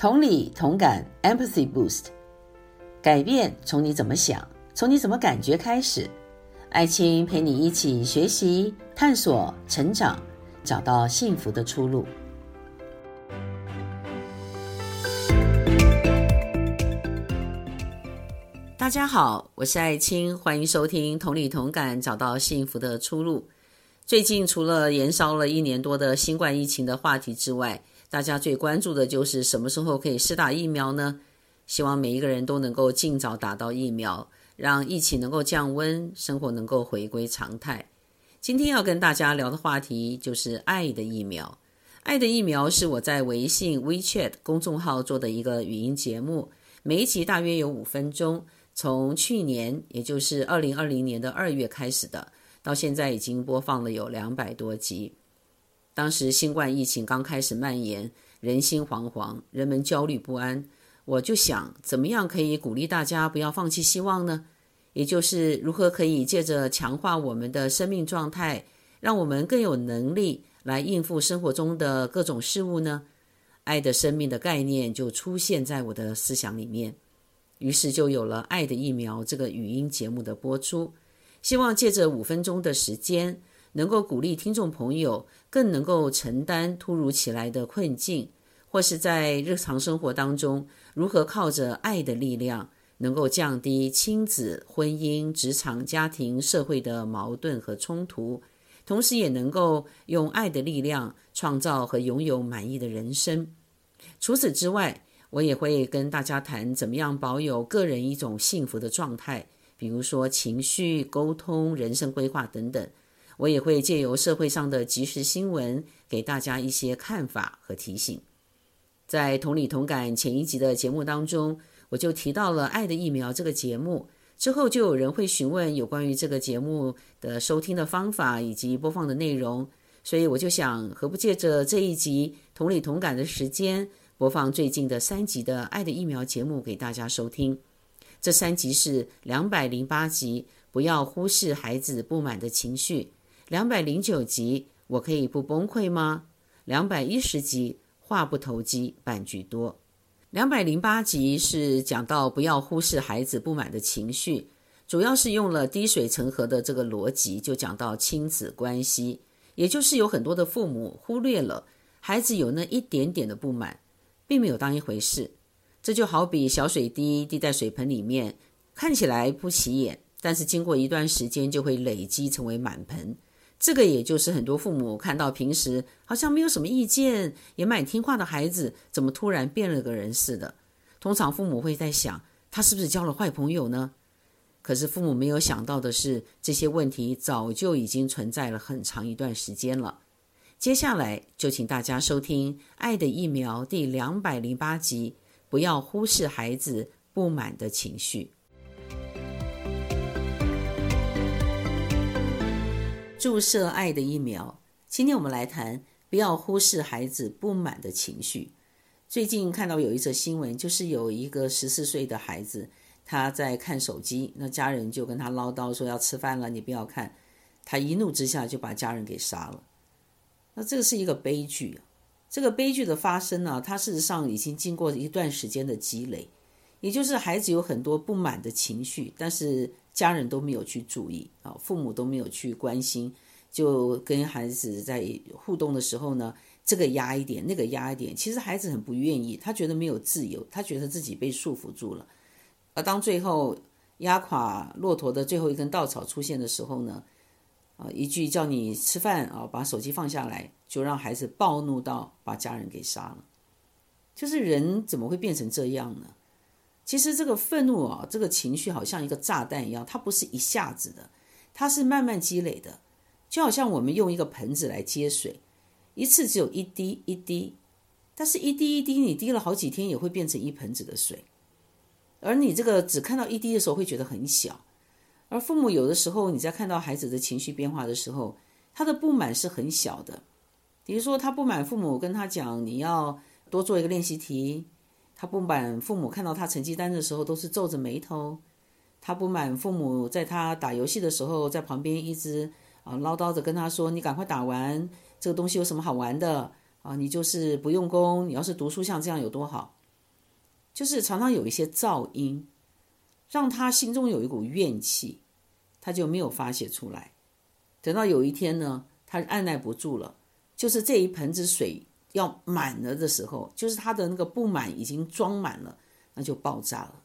同理同感，Empathy Boost，改变从你怎么想，从你怎么感觉开始。爱青陪你一起学习、探索、成长，找到幸福的出路。大家好，我是爱青，欢迎收听《同理同感，找到幸福的出路》。最近除了延烧了一年多的新冠疫情的话题之外，大家最关注的就是什么时候可以施打疫苗呢？希望每一个人都能够尽早打到疫苗，让疫情能够降温，生活能够回归常态。今天要跟大家聊的话题就是爱的疫苗。爱的疫苗是我在微信 WeChat 公众号做的一个语音节目，每一集大约有五分钟，从去年，也就是二零二零年的二月开始的，到现在已经播放了有两百多集。当时新冠疫情刚开始蔓延，人心惶惶，人们焦虑不安。我就想，怎么样可以鼓励大家不要放弃希望呢？也就是如何可以借着强化我们的生命状态，让我们更有能力来应付生活中的各种事物呢？爱的生命的概念就出现在我的思想里面，于是就有了《爱的疫苗》这个语音节目的播出。希望借着五分钟的时间，能够鼓励听众朋友更能够承担突如其来的困境，或是在日常生活当中如何靠着爱的力量，能够降低亲子、婚姻、职场、家庭、社会的矛盾和冲突，同时也能够用爱的力量创造和拥有满意的人生。除此之外，我也会跟大家谈怎么样保有个人一种幸福的状态，比如说情绪、沟通、人生规划等等。我也会借由社会上的即时新闻，给大家一些看法和提醒。在同理同感前一集的节目当中，我就提到了《爱的疫苗》这个节目，之后就有人会询问有关于这个节目的收听的方法以及播放的内容，所以我就想，何不借着这一集同理同感的时间，播放最近的三集的《爱的疫苗》节目给大家收听。这三集是两百零八集，不要忽视孩子不满的情绪。两百零九集，我可以不崩溃吗？两百一十集，话不投机半句多。两百零八集是讲到不要忽视孩子不满的情绪，主要是用了滴水成河的这个逻辑，就讲到亲子关系，也就是有很多的父母忽略了孩子有那一点点的不满，并没有当一回事。这就好比小水滴滴在水盆里面，看起来不起眼，但是经过一段时间就会累积成为满盆。这个也就是很多父母看到平时好像没有什么意见，也蛮听话的孩子，怎么突然变了个人似的？通常父母会在想，他是不是交了坏朋友呢？可是父母没有想到的是，这些问题早就已经存在了很长一段时间了。接下来就请大家收听《爱的疫苗》第两百零八集，不要忽视孩子不满的情绪。注射爱的疫苗。今天我们来谈，不要忽视孩子不满的情绪。最近看到有一则新闻，就是有一个十四岁的孩子，他在看手机，那家人就跟他唠叨说要吃饭了，你不要看。他一怒之下就把家人给杀了。那这个是一个悲剧。这个悲剧的发生呢，它事实上已经经过一段时间的积累，也就是孩子有很多不满的情绪，但是。家人都没有去注意啊，父母都没有去关心，就跟孩子在互动的时候呢，这个压一点，那个压一点，其实孩子很不愿意，他觉得没有自由，他觉得自己被束缚住了。而当最后压垮骆驼的最后一根稻草出现的时候呢，啊，一句叫你吃饭啊，把手机放下来，就让孩子暴怒到把家人给杀了。就是人怎么会变成这样呢？其实这个愤怒啊，这个情绪好像一个炸弹一样，它不是一下子的，它是慢慢积累的，就好像我们用一个盆子来接水，一次只有一滴一滴，但是一滴一滴你滴了好几天也会变成一盆子的水，而你这个只看到一滴的时候会觉得很小，而父母有的时候你在看到孩子的情绪变化的时候，他的不满是很小的，比如说他不满父母跟他讲你要多做一个练习题。他不满父母看到他成绩单的时候都是皱着眉头，他不满父母在他打游戏的时候在旁边一直啊唠叨着跟他说：“你赶快打完这个东西有什么好玩的啊？你就是不用功，你要是读书像这样有多好。”就是常常有一些噪音，让他心中有一股怨气，他就没有发泄出来。等到有一天呢，他按捺不住了，就是这一盆子水要满了的时候，就是他的那个不满已经装满了，那就爆炸了。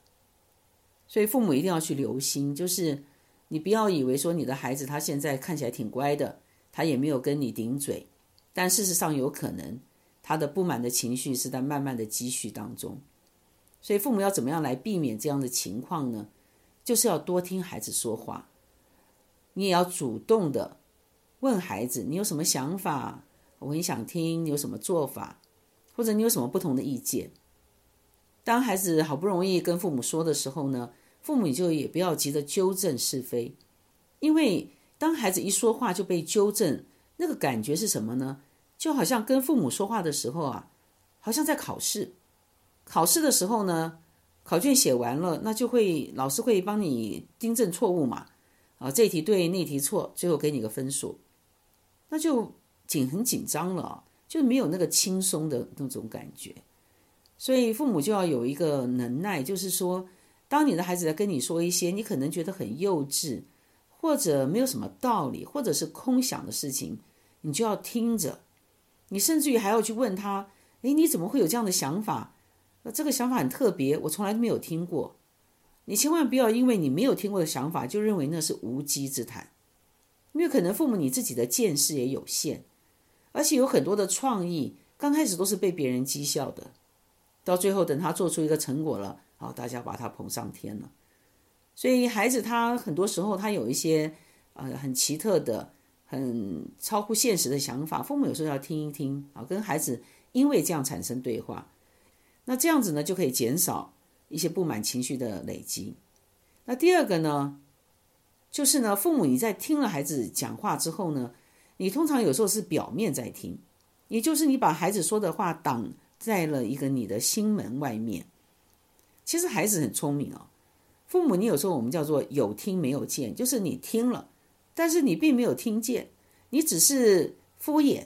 所以父母一定要去留心，就是你不要以为说你的孩子他现在看起来挺乖的，他也没有跟你顶嘴，但事实上有可能他的不满的情绪是在慢慢的积蓄当中。所以父母要怎么样来避免这样的情况呢？就是要多听孩子说话。你也要主动的问孩子，你有什么想法？我很想听，你有什么做法，或者你有什么不同的意见？当孩子好不容易跟父母说的时候呢，父母就也不要急着纠正是非，因为当孩子一说话就被纠正，那个感觉是什么呢？就好像跟父母说话的时候啊，好像在考试。考试的时候呢，考卷写完了，那就会老师会帮你订正错误嘛。啊，这题对，那题错，最后给你个分数，那就紧很紧张了，就没有那个轻松的那种感觉。所以父母就要有一个能耐，就是说，当你的孩子在跟你说一些你可能觉得很幼稚，或者没有什么道理，或者是空想的事情，你就要听着，你甚至于还要去问他：“诶，你怎么会有这样的想法？这个想法很特别，我从来都没有听过。”你千万不要因为你没有听过的想法，就认为那是无稽之谈，因为可能父母你自己的见识也有限，而且有很多的创意，刚开始都是被别人讥笑的，到最后等他做出一个成果了，好，大家把他捧上天了。所以孩子他很多时候他有一些呃很奇特的、很超乎现实的想法，父母有时候要听一听啊，跟孩子因为这样产生对话，那这样子呢就可以减少。一些不满情绪的累积。那第二个呢，就是呢，父母你在听了孩子讲话之后呢，你通常有时候是表面在听，也就是你把孩子说的话挡在了一个你的心门外面。其实孩子很聪明哦，父母你有时候我们叫做有听没有见，就是你听了，但是你并没有听见，你只是敷衍。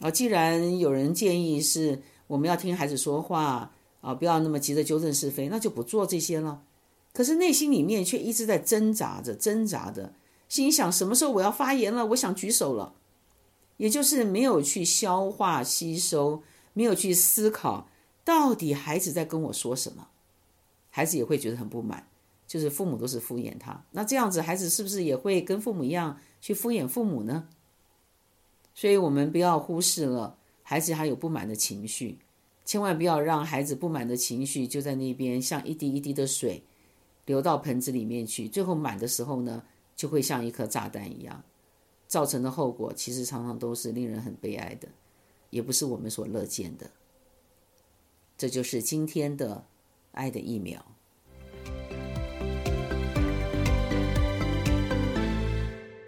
啊，既然有人建议是我们要听孩子说话。啊，不要那么急着纠正是非，那就不做这些了。可是内心里面却一直在挣扎着，挣扎着，心想什么时候我要发言了？我想举手了，也就是没有去消化吸收，没有去思考，到底孩子在跟我说什么？孩子也会觉得很不满，就是父母都是敷衍他，那这样子孩子是不是也会跟父母一样去敷衍父母呢？所以我们不要忽视了孩子还有不满的情绪。千万不要让孩子不满的情绪就在那边，像一滴一滴的水流到盆子里面去，最后满的时候呢，就会像一颗炸弹一样，造成的后果其实常常都是令人很悲哀的，也不是我们所乐见的。这就是今天的爱的疫苗。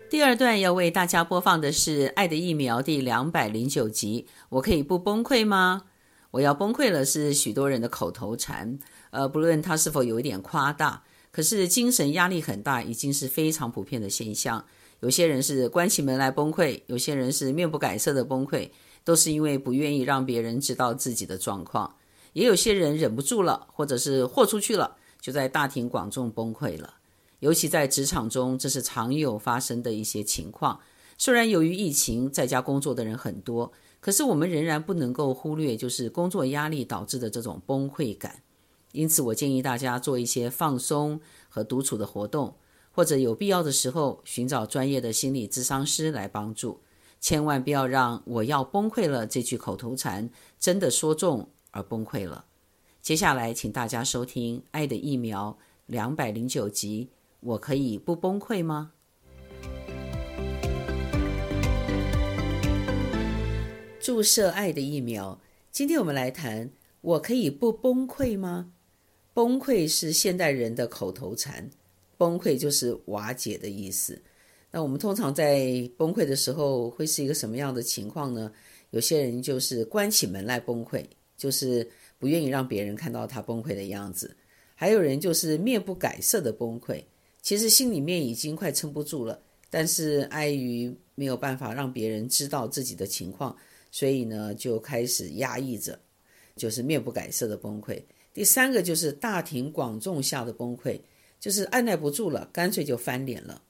第二段要为大家播放的是《爱的疫苗》第两百零九集。我可以不崩溃吗？我要崩溃了，是许多人的口头禅。呃，不论他是否有一点夸大，可是精神压力很大，已经是非常普遍的现象。有些人是关起门来崩溃，有些人是面不改色的崩溃，都是因为不愿意让别人知道自己的状况。也有些人忍不住了，或者是豁出去了，就在大庭广众崩溃了。尤其在职场中，这是常有发生的一些情况。虽然由于疫情，在家工作的人很多。可是我们仍然不能够忽略，就是工作压力导致的这种崩溃感。因此，我建议大家做一些放松和独处的活动，或者有必要的时候寻找专业的心理咨商师来帮助。千万不要让“我要崩溃了”这句口头禅真的说中而崩溃了。接下来，请大家收听《爱的疫苗》两百零九集。我可以不崩溃吗？注射爱的疫苗。今天我们来谈：我可以不崩溃吗？崩溃是现代人的口头禅，崩溃就是瓦解的意思。那我们通常在崩溃的时候，会是一个什么样的情况呢？有些人就是关起门来崩溃，就是不愿意让别人看到他崩溃的样子；还有人就是面不改色的崩溃，其实心里面已经快撑不住了，但是碍于没有办法让别人知道自己的情况。所以呢，就开始压抑着，就是面不改色的崩溃。第三个就是大庭广众下的崩溃，就是按捺不住了，干脆就翻脸了。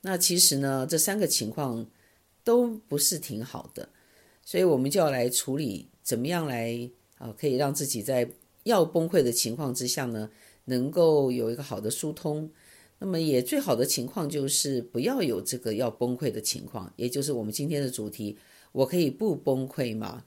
那其实呢，这三个情况都不是挺好的，所以我们就要来处理，怎么样来啊，可以让自己在要崩溃的情况之下呢，能够有一个好的疏通。那么也最好的情况就是不要有这个要崩溃的情况，也就是我们今天的主题，我可以不崩溃吗？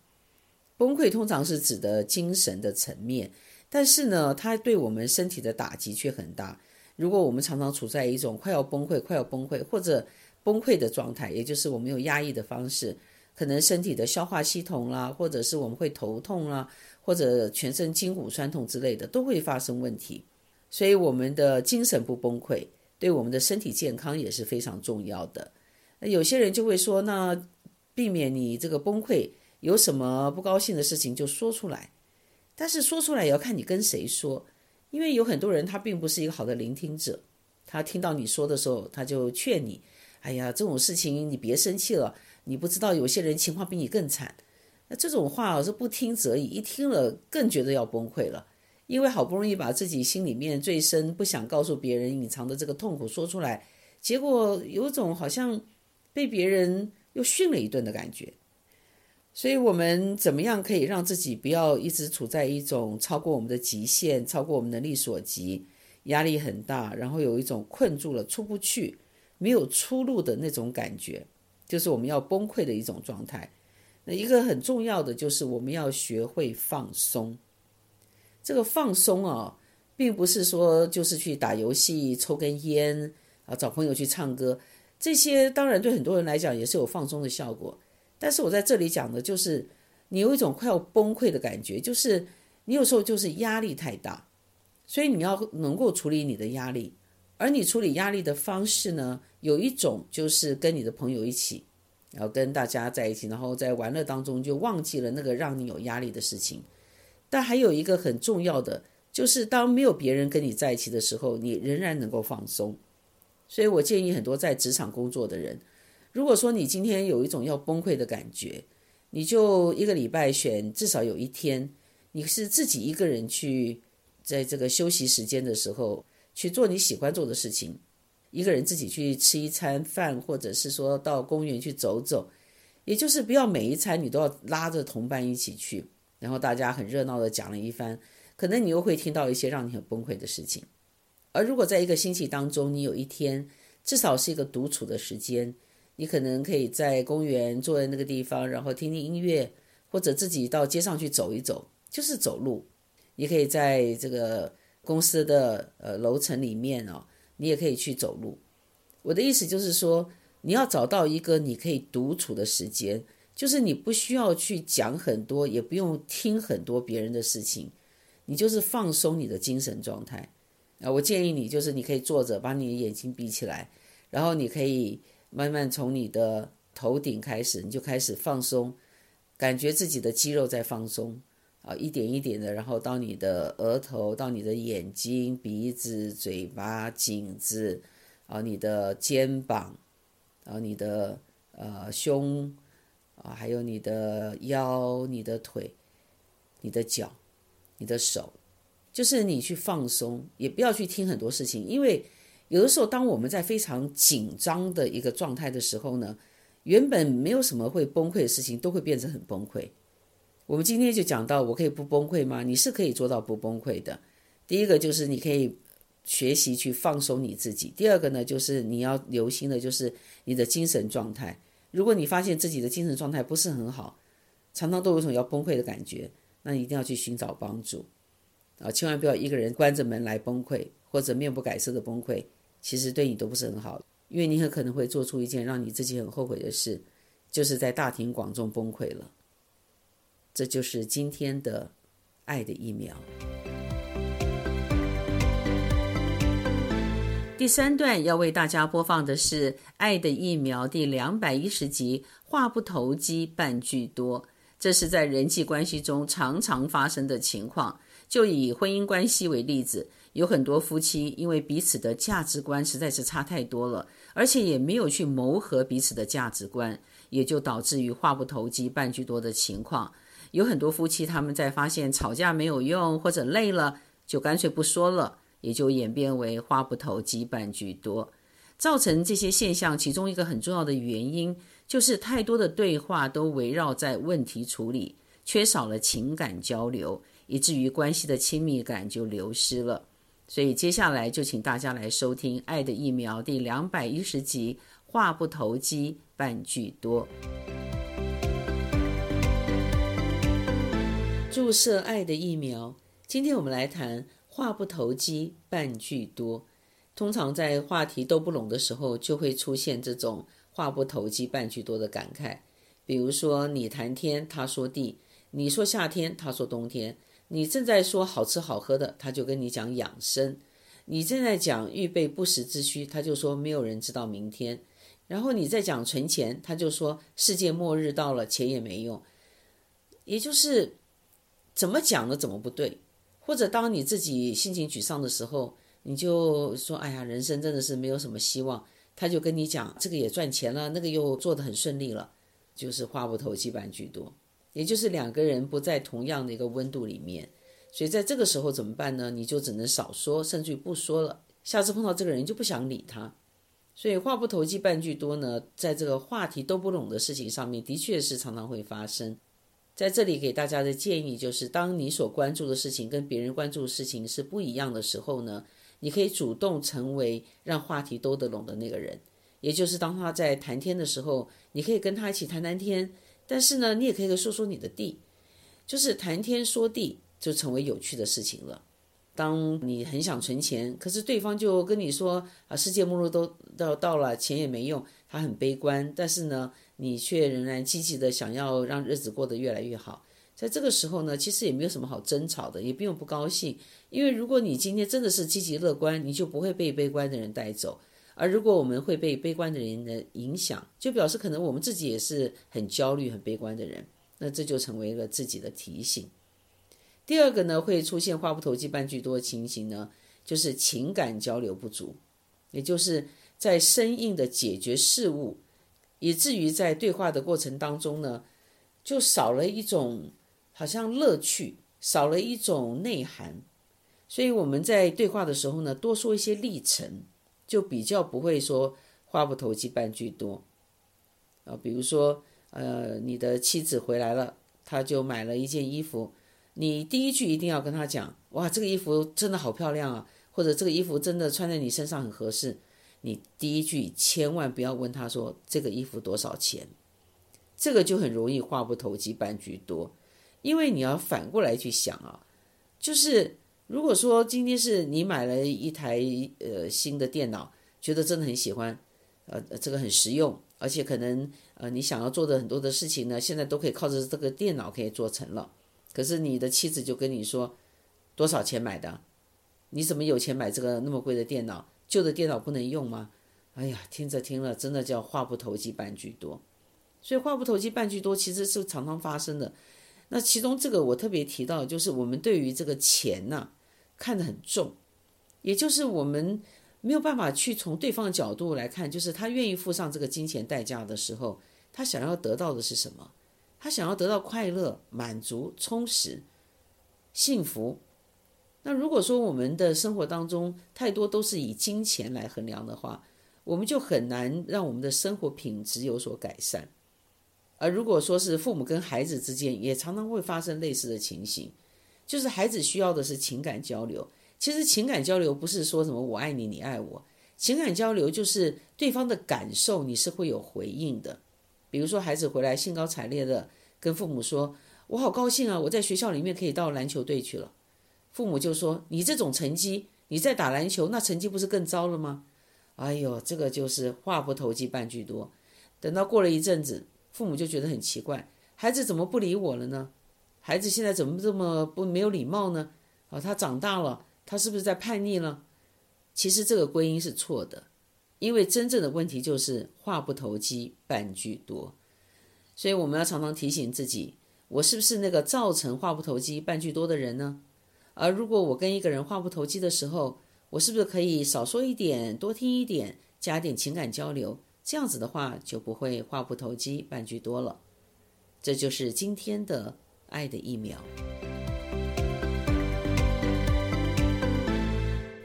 崩溃通常是指的精神的层面。但是呢，它对我们身体的打击却很大。如果我们常常处在一种快要崩溃、快要崩溃或者崩溃的状态，也就是我们有压抑的方式，可能身体的消化系统啦，或者是我们会头痛啦，或者全身筋骨酸痛之类的，都会发生问题。所以，我们的精神不崩溃，对我们的身体健康也是非常重要的。那有些人就会说，那避免你这个崩溃，有什么不高兴的事情就说出来。但是说出来也要看你跟谁说，因为有很多人他并不是一个好的聆听者，他听到你说的时候，他就劝你：“哎呀，这种事情你别生气了，你不知道有些人情况比你更惨。”那这种话是不听则已，一听了更觉得要崩溃了，因为好不容易把自己心里面最深不想告诉别人隐藏的这个痛苦说出来，结果有种好像被别人又训了一顿的感觉。所以，我们怎么样可以让自己不要一直处在一种超过我们的极限、超过我们能力所及、压力很大，然后有一种困住了、出不去、没有出路的那种感觉，就是我们要崩溃的一种状态。那一个很重要的就是我们要学会放松。这个放松啊，并不是说就是去打游戏、抽根烟啊、找朋友去唱歌，这些当然对很多人来讲也是有放松的效果。但是我在这里讲的就是，你有一种快要崩溃的感觉，就是你有时候就是压力太大，所以你要能够处理你的压力，而你处理压力的方式呢，有一种就是跟你的朋友一起，然后跟大家在一起，然后在玩乐当中就忘记了那个让你有压力的事情。但还有一个很重要的，就是当没有别人跟你在一起的时候，你仍然能够放松。所以我建议很多在职场工作的人。如果说你今天有一种要崩溃的感觉，你就一个礼拜选至少有一天，你是自己一个人去，在这个休息时间的时候去做你喜欢做的事情，一个人自己去吃一餐饭，或者是说到公园去走走，也就是不要每一餐你都要拉着同伴一起去，然后大家很热闹的讲了一番，可能你又会听到一些让你很崩溃的事情。而如果在一个星期当中，你有一天至少是一个独处的时间。你可能可以在公园坐在那个地方，然后听听音乐，或者自己到街上去走一走，就是走路。你可以在这个公司的呃楼层里面哦，你也可以去走路。我的意思就是说，你要找到一个你可以独处的时间，就是你不需要去讲很多，也不用听很多别人的事情，你就是放松你的精神状态啊。我建议你就是你可以坐着，把你的眼睛闭起来，然后你可以。慢慢从你的头顶开始，你就开始放松，感觉自己的肌肉在放松啊，一点一点的，然后到你的额头，到你的眼睛、鼻子、嘴巴、颈子，啊，你的肩膀，然后你的呃胸，啊，还有你的腰、你的腿、你的脚、你的手，就是你去放松，也不要去听很多事情，因为。有的时候，当我们在非常紧张的一个状态的时候呢，原本没有什么会崩溃的事情，都会变成很崩溃。我们今天就讲到，我可以不崩溃吗？你是可以做到不崩溃的。第一个就是你可以学习去放松你自己。第二个呢，就是你要留心的，就是你的精神状态。如果你发现自己的精神状态不是很好，常常都有种要崩溃的感觉，那你一定要去寻找帮助啊！千万不要一个人关着门来崩溃，或者面不改色的崩溃。其实对你都不是很好，因为你很可能会做出一件让你自己很后悔的事，就是在大庭广众崩溃了。这就是今天的爱的疫苗。第三段要为大家播放的是《爱的疫苗》第两百一十集，话不投机半句多。这是在人际关系中常常发生的情况。就以婚姻关系为例子。有很多夫妻因为彼此的价值观实在是差太多了，而且也没有去谋合彼此的价值观，也就导致于话不投机半句多的情况。有很多夫妻他们在发现吵架没有用或者累了，就干脆不说了，也就演变为话不投机半句多。造成这些现象，其中一个很重要的原因就是太多的对话都围绕在问题处理，缺少了情感交流，以至于关系的亲密感就流失了。所以接下来就请大家来收听《爱的疫苗》第两百一十集：话不投机半句多。注射爱的疫苗。今天我们来谈话不投机半句多。通常在话题都不拢的时候，就会出现这种话不投机半句多的感慨。比如说，你谈天，他说地；你说夏天，他说冬天。你正在说好吃好喝的，他就跟你讲养生；你正在讲预备不时之需，他就说没有人知道明天。然后你在讲存钱，他就说世界末日到了，钱也没用。也就是怎么讲的怎么不对。或者当你自己心情沮丧的时候，你就说：“哎呀，人生真的是没有什么希望。”他就跟你讲这个也赚钱了，那个又做得很顺利了，就是话不投机半句多。也就是两个人不在同样的一个温度里面，所以在这个时候怎么办呢？你就只能少说，甚至于不说了。下次碰到这个人就不想理他。所以话不投机半句多呢，在这个话题都不拢的事情上面，的确是常常会发生。在这里给大家的建议就是，当你所关注的事情跟别人关注的事情是不一样的时候呢，你可以主动成为让话题都得拢的那个人。也就是当他在谈天的时候，你可以跟他一起谈谈天。但是呢，你也可以说说你的地，就是谈天说地，就成为有趣的事情了。当你很想存钱，可是对方就跟你说啊，世界末日都到到了，钱也没用，他很悲观。但是呢，你却仍然积极的想要让日子过得越来越好。在这个时候呢，其实也没有什么好争吵的，也不用不高兴，因为如果你今天真的是积极乐观，你就不会被悲观的人带走。而如果我们会被悲观的人的影响，就表示可能我们自己也是很焦虑、很悲观的人，那这就成为了自己的提醒。第二个呢，会出现话不投机半句多的情形呢，就是情感交流不足，也就是在生硬的解决事物，以至于在对话的过程当中呢，就少了一种好像乐趣，少了一种内涵。所以我们在对话的时候呢，多说一些历程。就比较不会说话不投机半句多，啊，比如说，呃，你的妻子回来了，他就买了一件衣服，你第一句一定要跟他讲，哇，这个衣服真的好漂亮啊，或者这个衣服真的穿在你身上很合适，你第一句千万不要问他说这个衣服多少钱，这个就很容易话不投机半句多，因为你要反过来去想啊，就是。如果说今天是你买了一台呃新的电脑，觉得真的很喜欢，呃，这个很实用，而且可能呃你想要做的很多的事情呢，现在都可以靠着这个电脑可以做成了。可是你的妻子就跟你说，多少钱买的？你怎么有钱买这个那么贵的电脑？旧的电脑不能用吗？哎呀，听着听了，真的叫话不投机半句多。所以话不投机半句多，其实是常常发生的。那其中这个我特别提到，就是我们对于这个钱呐、啊。看得很重，也就是我们没有办法去从对方的角度来看，就是他愿意付上这个金钱代价的时候，他想要得到的是什么？他想要得到快乐、满足、充实、幸福。那如果说我们的生活当中太多都是以金钱来衡量的话，我们就很难让我们的生活品质有所改善。而如果说是父母跟孩子之间，也常常会发生类似的情形。就是孩子需要的是情感交流。其实情感交流不是说什么我爱你，你爱我。情感交流就是对方的感受，你是会有回应的。比如说孩子回来兴高采烈的跟父母说：“我好高兴啊，我在学校里面可以到篮球队去了。”父母就说：“你这种成绩，你在打篮球，那成绩不是更糟了吗？”哎呦，这个就是话不投机半句多。等到过了一阵子，父母就觉得很奇怪，孩子怎么不理我了呢？孩子现在怎么这么不没有礼貌呢？啊，他长大了，他是不是在叛逆了？其实这个归因是错的，因为真正的问题就是话不投机半句多。所以我们要常常提醒自己，我是不是那个造成话不投机半句多的人呢？而如果我跟一个人话不投机的时候，我是不是可以少说一点，多听一点，加点情感交流？这样子的话就不会话不投机半句多了。这就是今天的。爱的疫苗。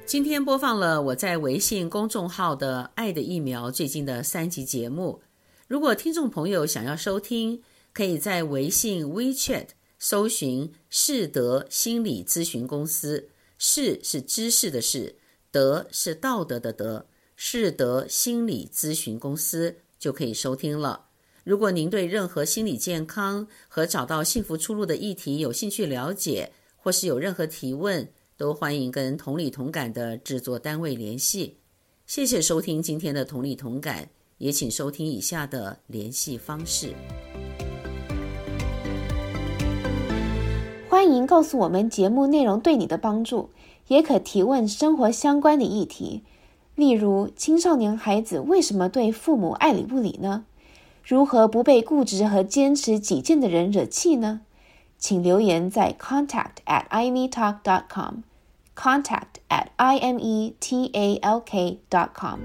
今天播放了我在微信公众号的《爱的疫苗》最近的三集节目。如果听众朋友想要收听，可以在微信 WeChat 搜寻“士德心理咨询公司”，“士”是知识的“士”，“德”是道德的“德”，士德心理咨询公司就可以收听了。如果您对任何心理健康和找到幸福出路的议题有兴趣了解，或是有任何提问，都欢迎跟同理同感的制作单位联系。谢谢收听今天的同理同感，也请收听以下的联系方式。欢迎告诉我们节目内容对你的帮助，也可提问生活相关的议题，例如青少年孩子为什么对父母爱理不理呢？如何不被固执和坚持己见的人惹气呢？请留言在 contact at imetalk dot com，contact at i m e t a l k dot com。